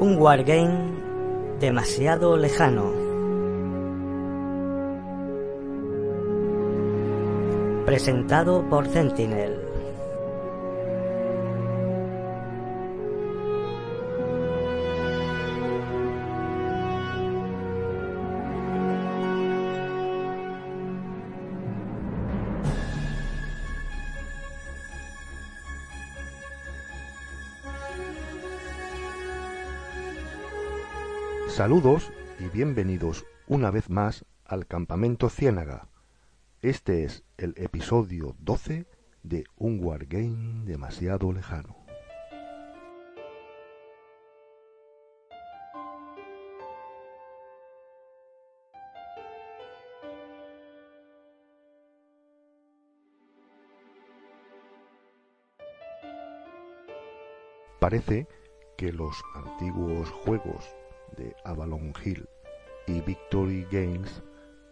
Un wargame demasiado lejano. Presentado por Sentinel. Saludos y bienvenidos una vez más al Campamento Ciénaga. Este es el episodio 12 de un wargame demasiado lejano. Parece que los antiguos juegos de Avalon Hill y Victory Games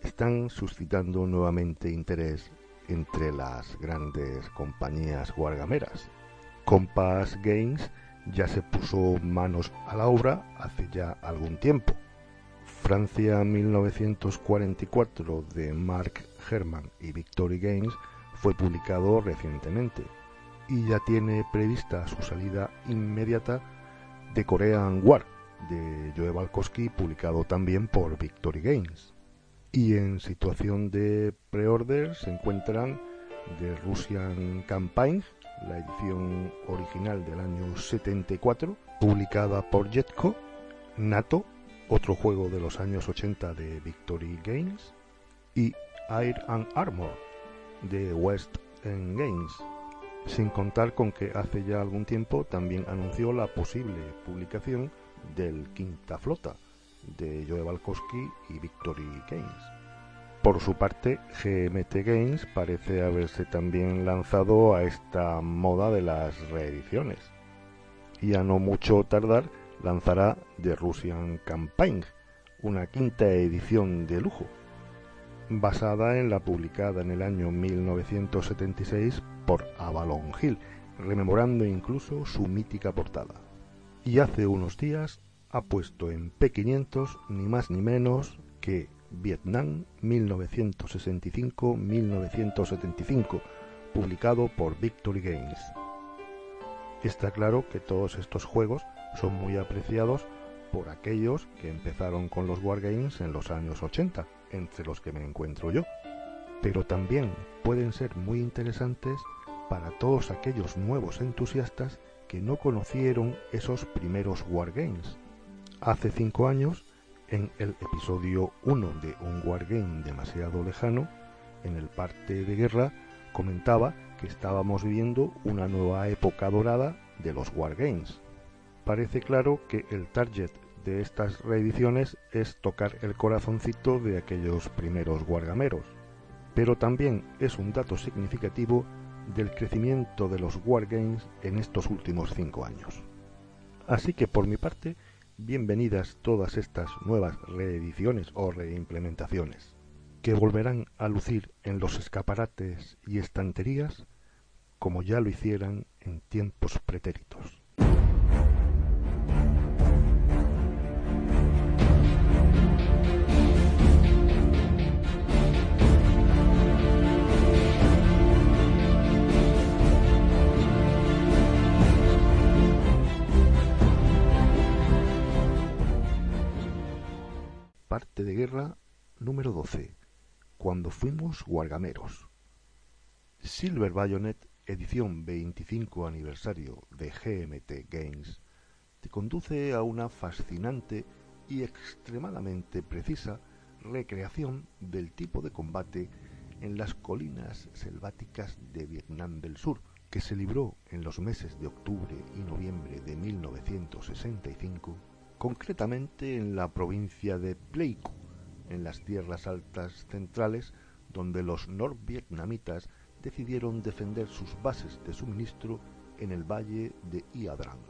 están suscitando nuevamente interés entre las grandes compañías guargameras. Compass Games ya se puso manos a la obra hace ya algún tiempo. Francia 1944 de Mark Herman y Victory Games fue publicado recientemente y ya tiene prevista su salida inmediata de Korean War de Joe Balkowski, publicado también por Victory Games. Y en situación de pre-order se encuentran The Russian Campaign, la edición original del año 74, publicada por Jetco, NATO, otro juego de los años 80 de Victory Games, y Air and Armor de West End Games, sin contar con que hace ya algún tiempo también anunció la posible publicación del Quinta Flota de Joe Balkowski y Victory Games. Por su parte, GMT Games parece haberse también lanzado a esta moda de las reediciones. Y a no mucho tardar lanzará The Russian Campaign, una quinta edición de lujo, basada en la publicada en el año 1976 por Avalon Hill, rememorando incluso su mítica portada y hace unos días ha puesto en P500 ni más ni menos que Vietnam 1965-1975, publicado por Victory Games. Está claro que todos estos juegos son muy apreciados por aquellos que empezaron con los Wargames en los años 80, entre los que me encuentro yo. Pero también pueden ser muy interesantes para todos aquellos nuevos entusiastas que no conocieron esos primeros Wargames. Hace cinco años, en el episodio 1 de un Wargame demasiado lejano, en el parte de guerra, comentaba que estábamos viviendo una nueva época dorada de los Wargames. Parece claro que el target de estas reediciones es tocar el corazoncito de aquellos primeros wargameros, pero también es un dato significativo del crecimiento de los Wargames en estos últimos cinco años. Así que por mi parte, bienvenidas todas estas nuevas reediciones o reimplementaciones, que volverán a lucir en los escaparates y estanterías como ya lo hicieran en tiempos pretéritos. Parte de guerra número 12. cuando fuimos guargameros. Silver Bayonet, edición 25 aniversario de GMT Games, te conduce a una fascinante y extremadamente precisa recreación del tipo de combate en las colinas selváticas de Vietnam del Sur, que se libró en los meses de octubre y noviembre de 1965, concretamente en la provincia de Pleiku, en las tierras altas centrales, donde los norvietnamitas decidieron defender sus bases de suministro en el valle de Iadrang.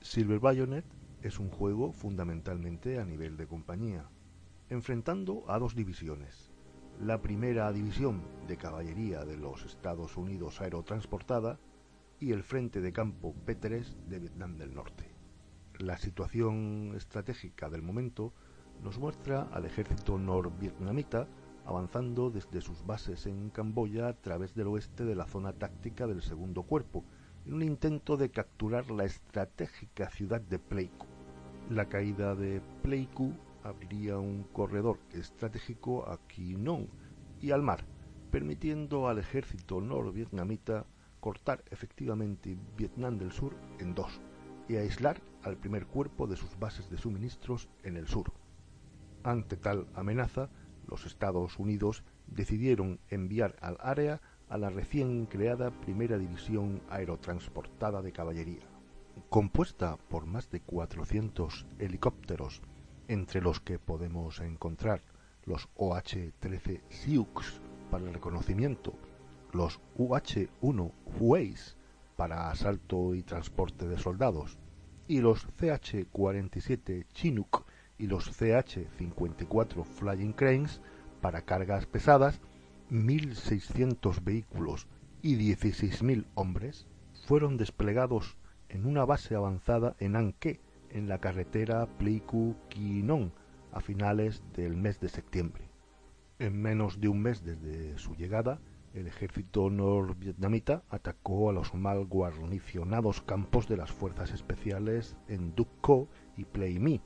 Silver Bayonet es un juego fundamentalmente a nivel de compañía, enfrentando a dos divisiones. La primera división de caballería de los Estados Unidos aerotransportada y el Frente de Campo P-3 de Vietnam del Norte. La situación estratégica del momento nos muestra al ejército norvietnamita avanzando desde sus bases en Camboya a través del oeste de la zona táctica del segundo cuerpo, en un intento de capturar la estratégica ciudad de Pleiku. La caída de Pleiku abriría un corredor estratégico a Quinong y al mar, permitiendo al ejército norvietnamita cortar efectivamente Vietnam del Sur en dos y aislar al primer cuerpo de sus bases de suministros en el sur. Ante tal amenaza, los Estados Unidos decidieron enviar al área a la recién creada Primera División Aerotransportada de Caballería. Compuesta por más de 400 helicópteros entre los que podemos encontrar los OH-13 Sioux para el reconocimiento, los UH-1 Hueys para asalto y transporte de soldados, y los CH-47 Chinook y los CH-54 Flying Cranes para cargas pesadas, 1.600 vehículos y 16.000 hombres fueron desplegados en una base avanzada en Anke, en la carretera Pleiku-Quinong a finales del mes de septiembre. En menos de un mes desde su llegada, el ejército norvietnamita atacó a los mal guarnicionados campos de las fuerzas especiales en Duc Co y Plei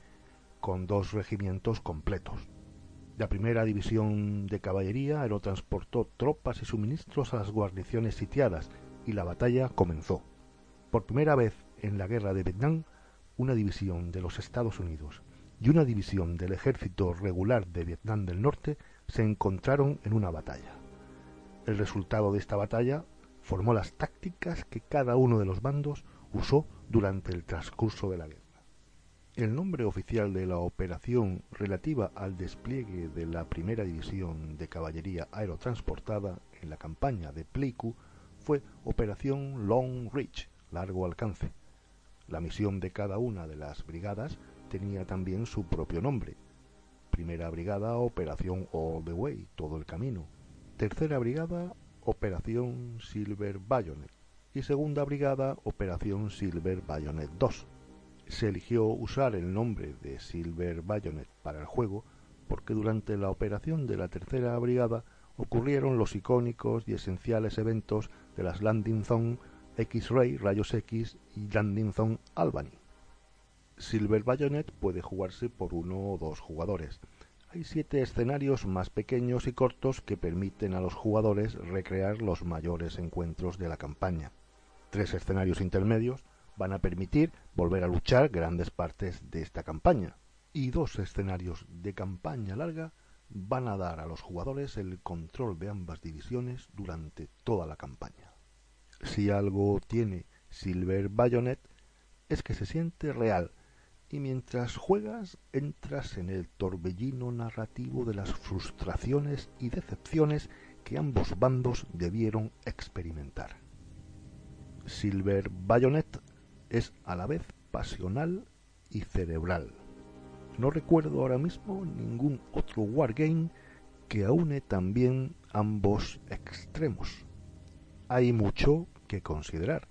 con dos regimientos completos. La primera división de caballería aerotransportó tropas y suministros a las guarniciones sitiadas y la batalla comenzó. Por primera vez en la guerra de Vietnam, una división de los Estados Unidos y una división del ejército regular de Vietnam del Norte se encontraron en una batalla. El resultado de esta batalla formó las tácticas que cada uno de los bandos usó durante el transcurso de la guerra. El nombre oficial de la operación relativa al despliegue de la primera división de caballería aerotransportada en la campaña de Pleiku fue Operación Long Reach, largo alcance, la misión de cada una de las brigadas tenía también su propio nombre. Primera brigada, Operación All the Way, todo el camino. Tercera brigada, Operación Silver Bayonet. Y segunda brigada, Operación Silver Bayonet 2. Se eligió usar el nombre de Silver Bayonet para el juego porque durante la operación de la tercera brigada ocurrieron los icónicos y esenciales eventos de las Landing Zone X-Ray, Rayos X y Landing Zone Albany. Silver Bayonet puede jugarse por uno o dos jugadores. Hay siete escenarios más pequeños y cortos que permiten a los jugadores recrear los mayores encuentros de la campaña. Tres escenarios intermedios van a permitir volver a luchar grandes partes de esta campaña. Y dos escenarios de campaña larga van a dar a los jugadores el control de ambas divisiones durante toda la campaña si algo tiene Silver Bayonet es que se siente real y mientras juegas entras en el torbellino narrativo de las frustraciones y decepciones que ambos bandos debieron experimentar. Silver Bayonet es a la vez pasional y cerebral. No recuerdo ahora mismo ningún otro wargame que aúne también ambos extremos hay mucho que considerar,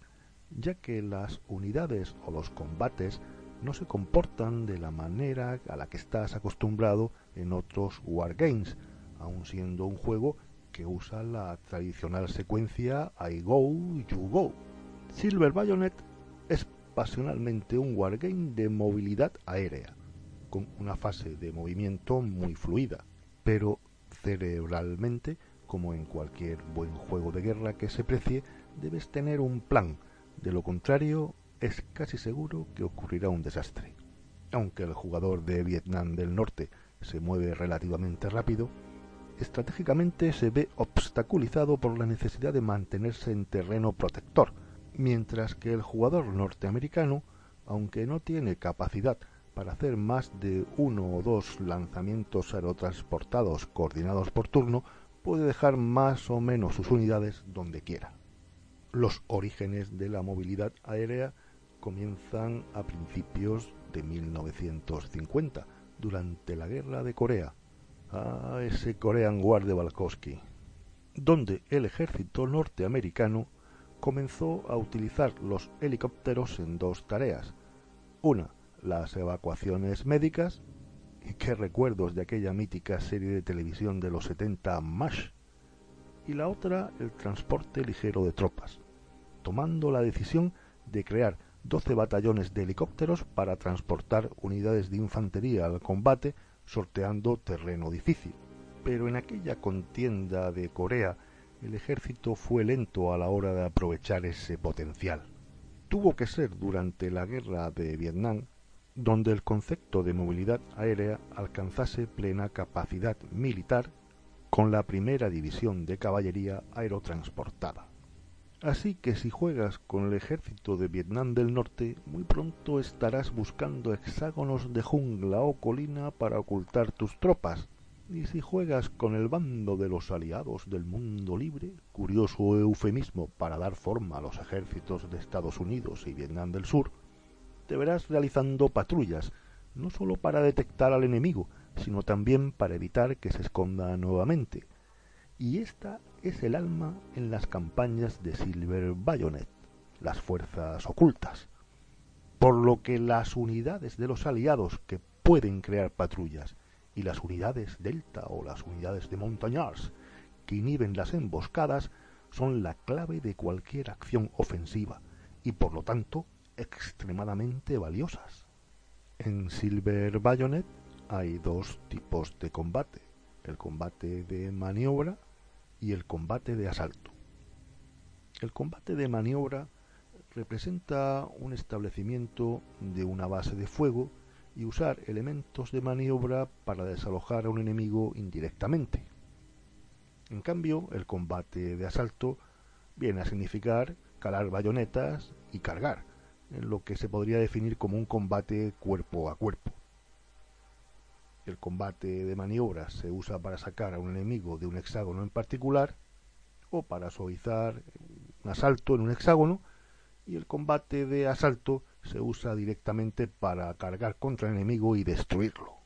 ya que las unidades o los combates no se comportan de la manera a la que estás acostumbrado en otros wargames, aun siendo un juego que usa la tradicional secuencia I go, you go. Silver Bayonet es pasionalmente un wargame de movilidad aérea, con una fase de movimiento muy fluida, pero cerebralmente, como en cualquier buen juego de guerra que se precie, debes tener un plan. De lo contrario, es casi seguro que ocurrirá un desastre. Aunque el jugador de Vietnam del Norte se mueve relativamente rápido, estratégicamente se ve obstaculizado por la necesidad de mantenerse en terreno protector, mientras que el jugador norteamericano, aunque no tiene capacidad para hacer más de uno o dos lanzamientos aerotransportados coordinados por turno, puede dejar más o menos sus unidades donde quiera. Los orígenes de la movilidad aérea comienzan a principios de 1950, durante la Guerra de Corea, a ese Korean War de Balkowski, donde el ejército norteamericano comenzó a utilizar los helicópteros en dos tareas. Una, las evacuaciones médicas, y qué recuerdos de aquella mítica serie de televisión de los 70 MASH, y la otra, el transporte ligero de tropas, tomando la decisión de crear 12 batallones de helicópteros para transportar unidades de infantería al combate, sorteando terreno difícil. Pero en aquella contienda de Corea, el ejército fue lento a la hora de aprovechar ese potencial. Tuvo que ser durante la guerra de Vietnam donde el concepto de movilidad aérea alcanzase plena capacidad militar con la primera división de caballería aerotransportada. Así que si juegas con el ejército de Vietnam del Norte, muy pronto estarás buscando hexágonos de jungla o colina para ocultar tus tropas. Y si juegas con el bando de los aliados del mundo libre, curioso eufemismo para dar forma a los ejércitos de Estados Unidos y Vietnam del Sur, te verás realizando patrullas, no sólo para detectar al enemigo, sino también para evitar que se esconda nuevamente. Y esta es el alma en las campañas de Silver Bayonet, las fuerzas ocultas. Por lo que las unidades de los aliados que pueden crear patrullas y las unidades Delta o las unidades de Montañars que inhiben las emboscadas son la clave de cualquier acción ofensiva y por lo tanto extremadamente valiosas. En Silver Bayonet hay dos tipos de combate, el combate de maniobra y el combate de asalto. El combate de maniobra representa un establecimiento de una base de fuego y usar elementos de maniobra para desalojar a un enemigo indirectamente. En cambio, el combate de asalto viene a significar calar bayonetas y cargar, en lo que se podría definir como un combate cuerpo a cuerpo. El combate de maniobra se usa para sacar a un enemigo de un hexágono en particular o para suavizar un asalto en un hexágono y el combate de asalto se usa directamente para cargar contra el enemigo y destruirlo.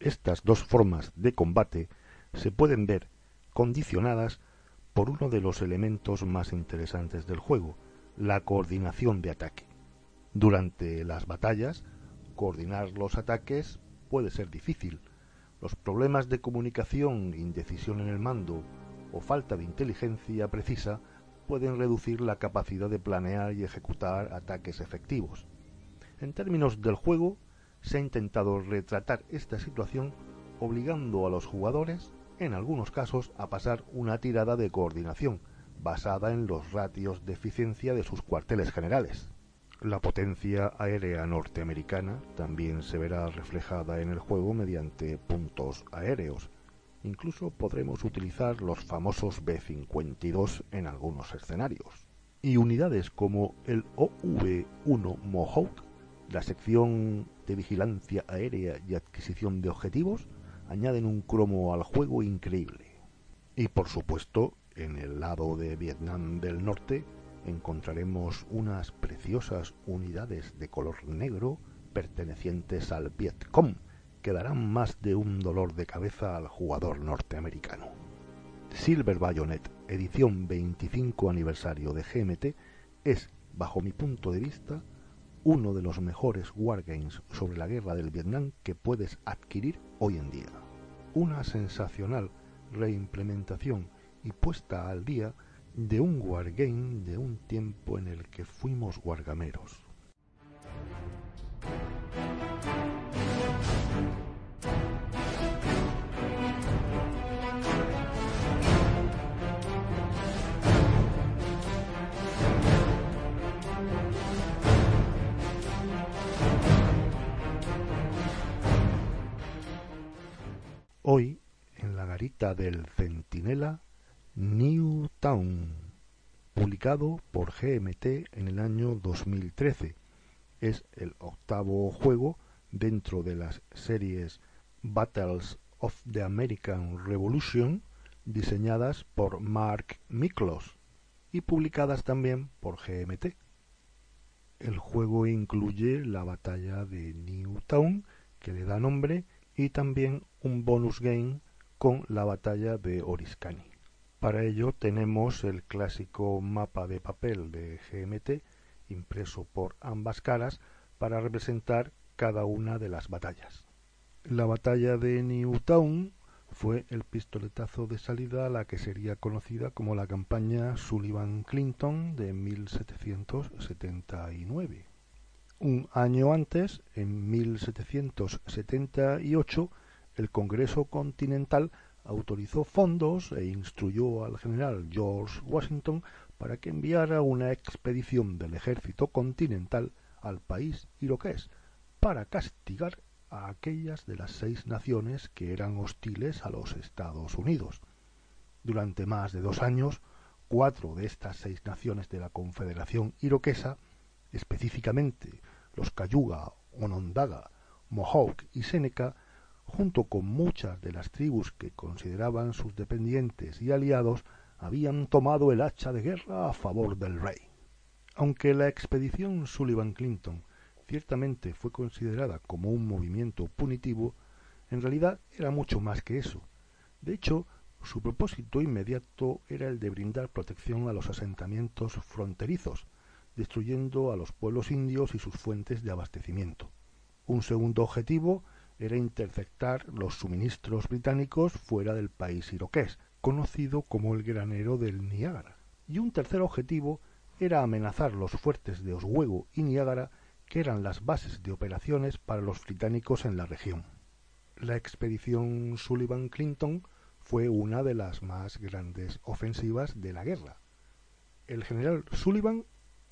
Estas dos formas de combate se pueden ver condicionadas por uno de los elementos más interesantes del juego, la coordinación de ataque. Durante las batallas, coordinar los ataques puede ser difícil. Los problemas de comunicación, indecisión en el mando o falta de inteligencia precisa pueden reducir la capacidad de planear y ejecutar ataques efectivos. En términos del juego, se ha intentado retratar esta situación obligando a los jugadores, en algunos casos, a pasar una tirada de coordinación, basada en los ratios de eficiencia de sus cuarteles generales. La potencia aérea norteamericana también se verá reflejada en el juego mediante puntos aéreos. Incluso podremos utilizar los famosos B-52 en algunos escenarios. Y unidades como el OV-1 Mohawk, la sección de vigilancia aérea y adquisición de objetivos, añaden un cromo al juego increíble. Y por supuesto, en el lado de Vietnam del Norte, encontraremos unas preciosas unidades de color negro pertenecientes al Vietcom que darán más de un dolor de cabeza al jugador norteamericano. Silver Bayonet, edición 25 aniversario de GMT, es, bajo mi punto de vista, uno de los mejores wargames sobre la guerra del Vietnam que puedes adquirir hoy en día. Una sensacional reimplementación y puesta al día de un wargame de un tiempo en el que fuimos wargameros. Hoy, en la garita del Centinela, Newtown, publicado por GMT en el año 2013. Es el octavo juego dentro de las series Battles of the American Revolution diseñadas por Mark Miklos y publicadas también por GMT. El juego incluye la batalla de Newtown, que le da nombre, y también un bonus game con la batalla de Oriskany. Para ello tenemos el clásico mapa de papel de GMT impreso por ambas caras para representar cada una de las batallas. La batalla de Newtown fue el pistoletazo de salida a la que sería conocida como la campaña Sullivan-Clinton de 1779. Un año antes, en 1778, el Congreso Continental autorizó fondos e instruyó al general George Washington para que enviara una expedición del ejército continental al país iroqués para castigar a aquellas de las seis naciones que eran hostiles a los Estados Unidos. Durante más de dos años, cuatro de estas seis naciones de la Confederación Iroquesa, específicamente los Cayuga, Onondaga, Mohawk y Seneca, junto con muchas de las tribus que consideraban sus dependientes y aliados, habían tomado el hacha de guerra a favor del rey. Aunque la expedición Sullivan Clinton ciertamente fue considerada como un movimiento punitivo, en realidad era mucho más que eso. De hecho, su propósito inmediato era el de brindar protección a los asentamientos fronterizos, destruyendo a los pueblos indios y sus fuentes de abastecimiento. Un segundo objetivo era interceptar los suministros británicos fuera del país iroqués, conocido como el granero del Niágara. Y un tercer objetivo era amenazar los fuertes de Oswego y Niágara que eran las bases de operaciones para los británicos en la región. La expedición Sullivan-Clinton fue una de las más grandes ofensivas de la guerra. El general Sullivan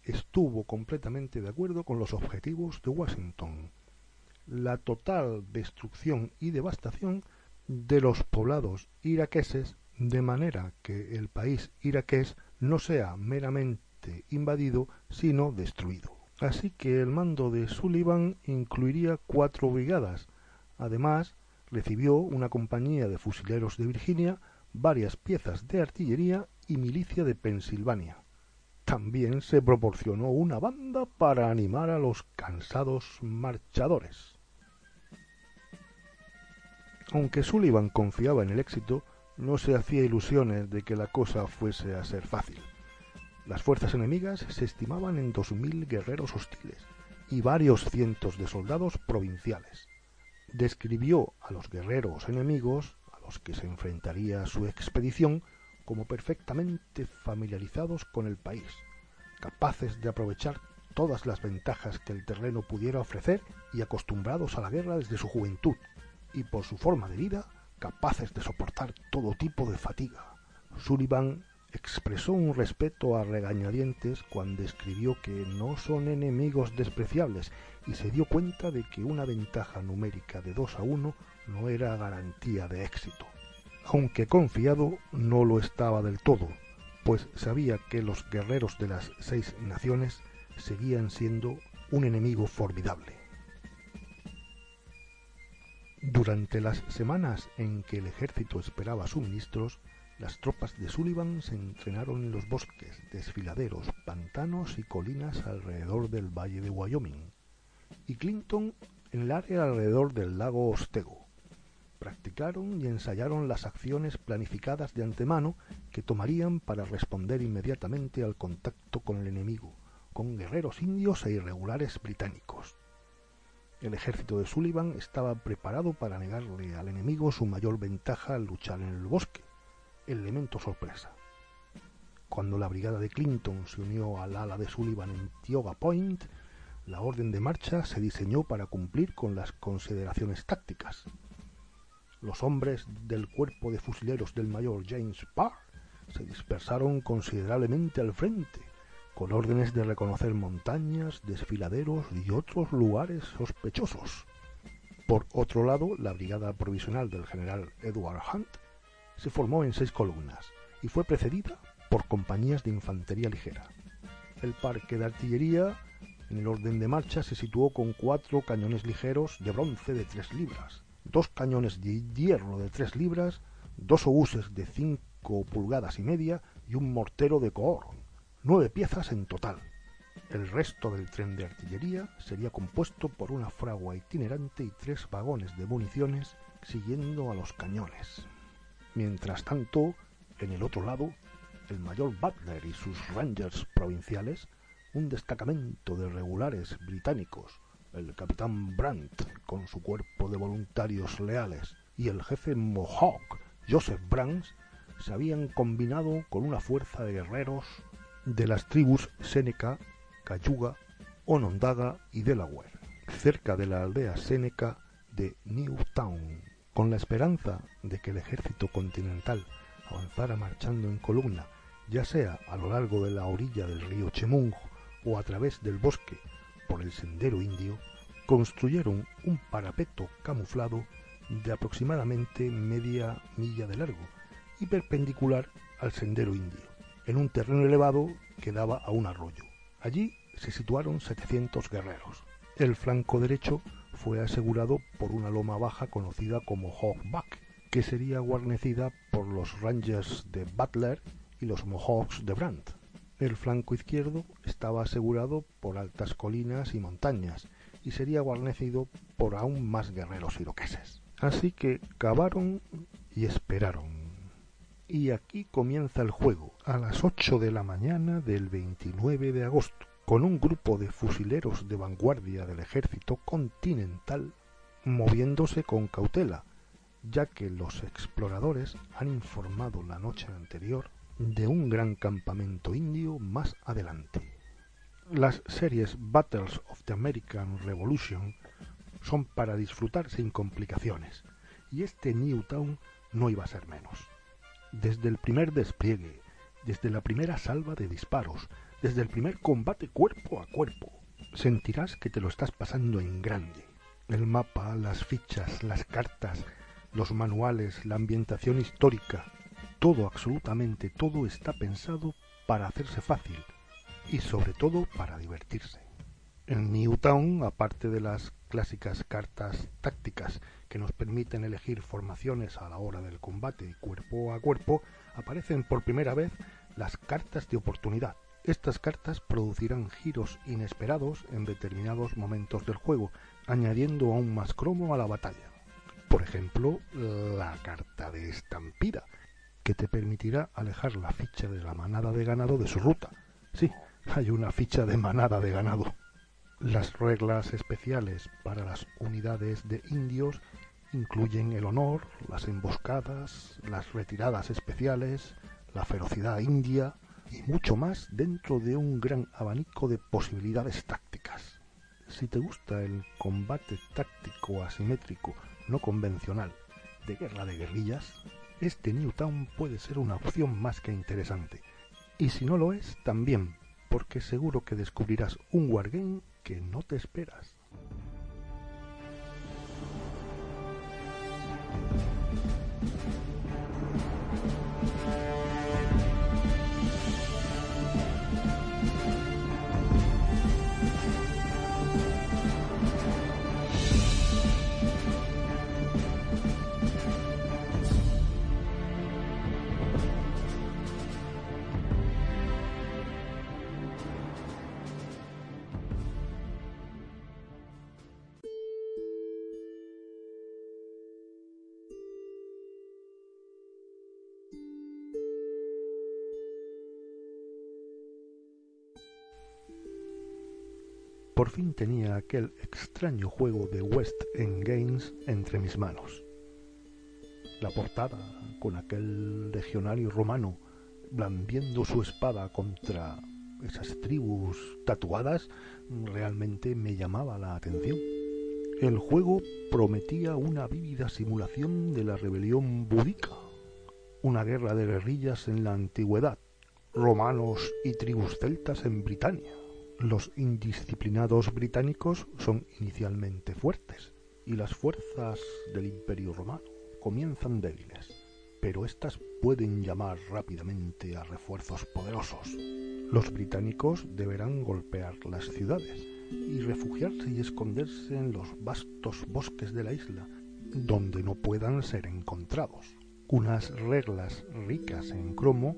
estuvo completamente de acuerdo con los objetivos de Washington. La total destrucción y devastación de los poblados iraqueses de manera que el país iraqués no sea meramente invadido, sino destruido. Así que el mando de Sullivan incluiría cuatro brigadas. Además, recibió una compañía de fusileros de Virginia, varias piezas de artillería y milicia de Pensilvania. También se proporcionó una banda para animar a los cansados marchadores. Aunque Sullivan confiaba en el éxito, no se hacía ilusiones de que la cosa fuese a ser fácil. Las fuerzas enemigas se estimaban en dos mil guerreros hostiles y varios cientos de soldados provinciales. Describió a los guerreros enemigos, a los que se enfrentaría su expedición, como perfectamente familiarizados con el país, capaces de aprovechar todas las ventajas que el terreno pudiera ofrecer y acostumbrados a la guerra desde su juventud, y por su forma de vida, capaces de soportar todo tipo de fatiga. Sullivan expresó un respeto a regañadientes cuando escribió que no son enemigos despreciables y se dio cuenta de que una ventaja numérica de 2 a 1 no era garantía de éxito. Aunque confiado, no lo estaba del todo, pues sabía que los guerreros de las seis naciones seguían siendo un enemigo formidable. Durante las semanas en que el ejército esperaba suministros, las tropas de Sullivan se entrenaron en los bosques, desfiladeros, pantanos y colinas alrededor del valle de Wyoming, y Clinton en el área alrededor del lago Ostego. Practicaron y ensayaron las acciones planificadas de antemano que tomarían para responder inmediatamente al contacto con el enemigo, con guerreros indios e irregulares británicos. El ejército de Sullivan estaba preparado para negarle al enemigo su mayor ventaja al luchar en el bosque, elemento sorpresa. Cuando la brigada de Clinton se unió al ala de Sullivan en Tioga Point, la orden de marcha se diseñó para cumplir con las consideraciones tácticas. Los hombres del cuerpo de fusileros del mayor James Parr se dispersaron considerablemente al frente, con órdenes de reconocer montañas, desfiladeros y otros lugares sospechosos. Por otro lado, la brigada provisional del general Edward Hunt se formó en seis columnas y fue precedida por compañías de infantería ligera. El parque de artillería, en el orden de marcha, se situó con cuatro cañones ligeros de bronce de tres libras, dos cañones de hierro de tres libras, dos obuses de cinco pulgadas y media y un mortero de coor, nueve piezas en total. El resto del tren de artillería sería compuesto por una fragua itinerante y tres vagones de municiones siguiendo a los cañones. Mientras tanto, en el otro lado, el mayor Butler y sus Rangers provinciales, un destacamento de regulares británicos, el capitán Brandt con su cuerpo de voluntarios leales y el jefe Mohawk, Joseph Brands, se habían combinado con una fuerza de guerreros de las tribus Seneca, Cayuga, Onondaga y Delaware, cerca de la aldea Seneca de Newtown, con la esperanza de que el ejército continental avanzara marchando en columna, ya sea a lo largo de la orilla del río Chemung o a través del bosque por el sendero indio, construyeron un parapeto camuflado de aproximadamente media milla de largo y perpendicular al sendero indio, en un terreno elevado que daba a un arroyo. Allí se situaron 700 guerreros. El flanco derecho fue asegurado por una loma baja conocida como Hogback, que sería guarnecida por los Rangers de Butler y los Mohawks de Brandt. El flanco izquierdo estaba asegurado por altas colinas y montañas y sería guarnecido por aún más guerreros iroqueses. Así que cavaron y esperaron. Y aquí comienza el juego, a las 8 de la mañana del 29 de agosto con un grupo de fusileros de vanguardia del ejército continental moviéndose con cautela, ya que los exploradores han informado la noche anterior de un gran campamento indio más adelante. Las series Battles of the American Revolution son para disfrutar sin complicaciones, y este Newtown no iba a ser menos. Desde el primer despliegue, desde la primera salva de disparos, desde el primer combate cuerpo a cuerpo. Sentirás que te lo estás pasando en grande. El mapa, las fichas, las cartas, los manuales, la ambientación histórica, todo, absolutamente todo está pensado para hacerse fácil y sobre todo para divertirse. En Newtown, aparte de las clásicas cartas tácticas que nos permiten elegir formaciones a la hora del combate cuerpo a cuerpo, aparecen por primera vez las cartas de oportunidad, estas cartas producirán giros inesperados en determinados momentos del juego, añadiendo aún más cromo a la batalla. Por ejemplo, la carta de estampida, que te permitirá alejar la ficha de la manada de ganado de su ruta. Sí, hay una ficha de manada de ganado. Las reglas especiales para las unidades de indios incluyen el honor, las emboscadas, las retiradas especiales, la ferocidad india, y mucho más dentro de un gran abanico de posibilidades tácticas. Si te gusta el combate táctico asimétrico no convencional de guerra de guerrillas, este Newtown puede ser una opción más que interesante. Y si no lo es, también, porque seguro que descubrirás un wargame que no te esperas. Por fin tenía aquel extraño juego de West End Games entre mis manos. La portada, con aquel legionario romano blandiendo su espada contra esas tribus tatuadas, realmente me llamaba la atención. El juego prometía una vívida simulación de la rebelión búdica, una guerra de guerrillas en la antigüedad, romanos y tribus celtas en Britania los indisciplinados británicos son inicialmente fuertes y las fuerzas del Imperio romano comienzan débiles. pero éstas pueden llamar rápidamente a refuerzos poderosos. Los británicos deberán golpear las ciudades y refugiarse y esconderse en los vastos bosques de la isla, donde no puedan ser encontrados. Unas reglas ricas en cromo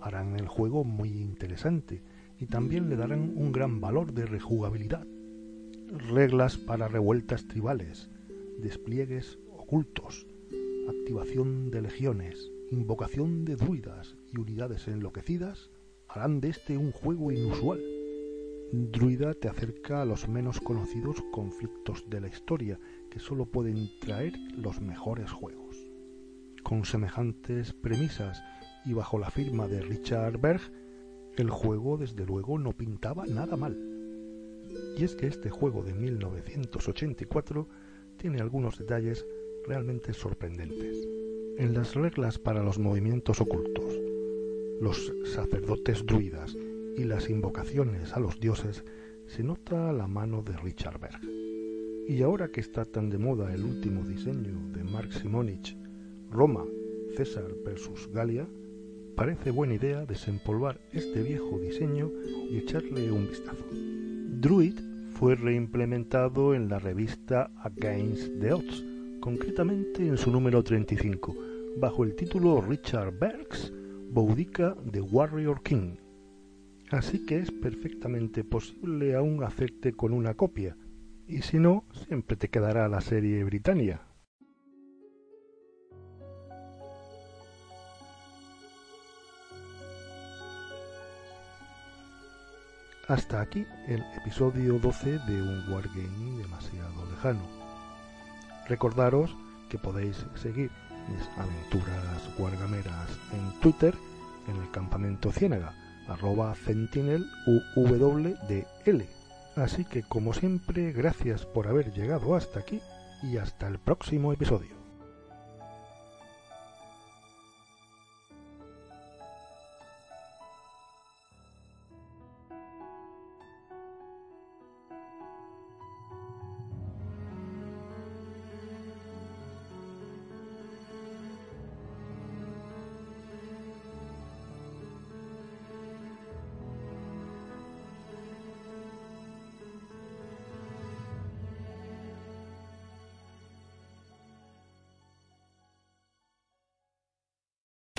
harán el juego muy interesante y también le darán un gran valor de rejugabilidad. Reglas para revueltas tribales, despliegues ocultos, activación de legiones, invocación de druidas y unidades enloquecidas harán de este un juego inusual. Druida te acerca a los menos conocidos conflictos de la historia que solo pueden traer los mejores juegos. Con semejantes premisas y bajo la firma de Richard Berg, el juego desde luego no pintaba nada mal. Y es que este juego de 1984 tiene algunos detalles realmente sorprendentes. En las reglas para los movimientos ocultos, los sacerdotes druidas y las invocaciones a los dioses se nota la mano de Richard Berg. Y ahora que está tan de moda el último diseño de Mark Simonich, Roma, César versus Galia, parece buena idea desempolvar este viejo diseño y echarle un vistazo. Druid fue reimplementado en la revista Against the Odds, concretamente en su número 35, bajo el título Richard Berg's Boudica de Warrior King. Así que es perfectamente posible aún hacerte con una copia, y si no, siempre te quedará la serie Britannia. Hasta aquí el episodio 12 de un Wargame demasiado lejano. Recordaros que podéis seguir mis aventuras wargameras en Twitter en el campamento Ciénaga, arroba centinel Así que como siempre, gracias por haber llegado hasta aquí y hasta el próximo episodio.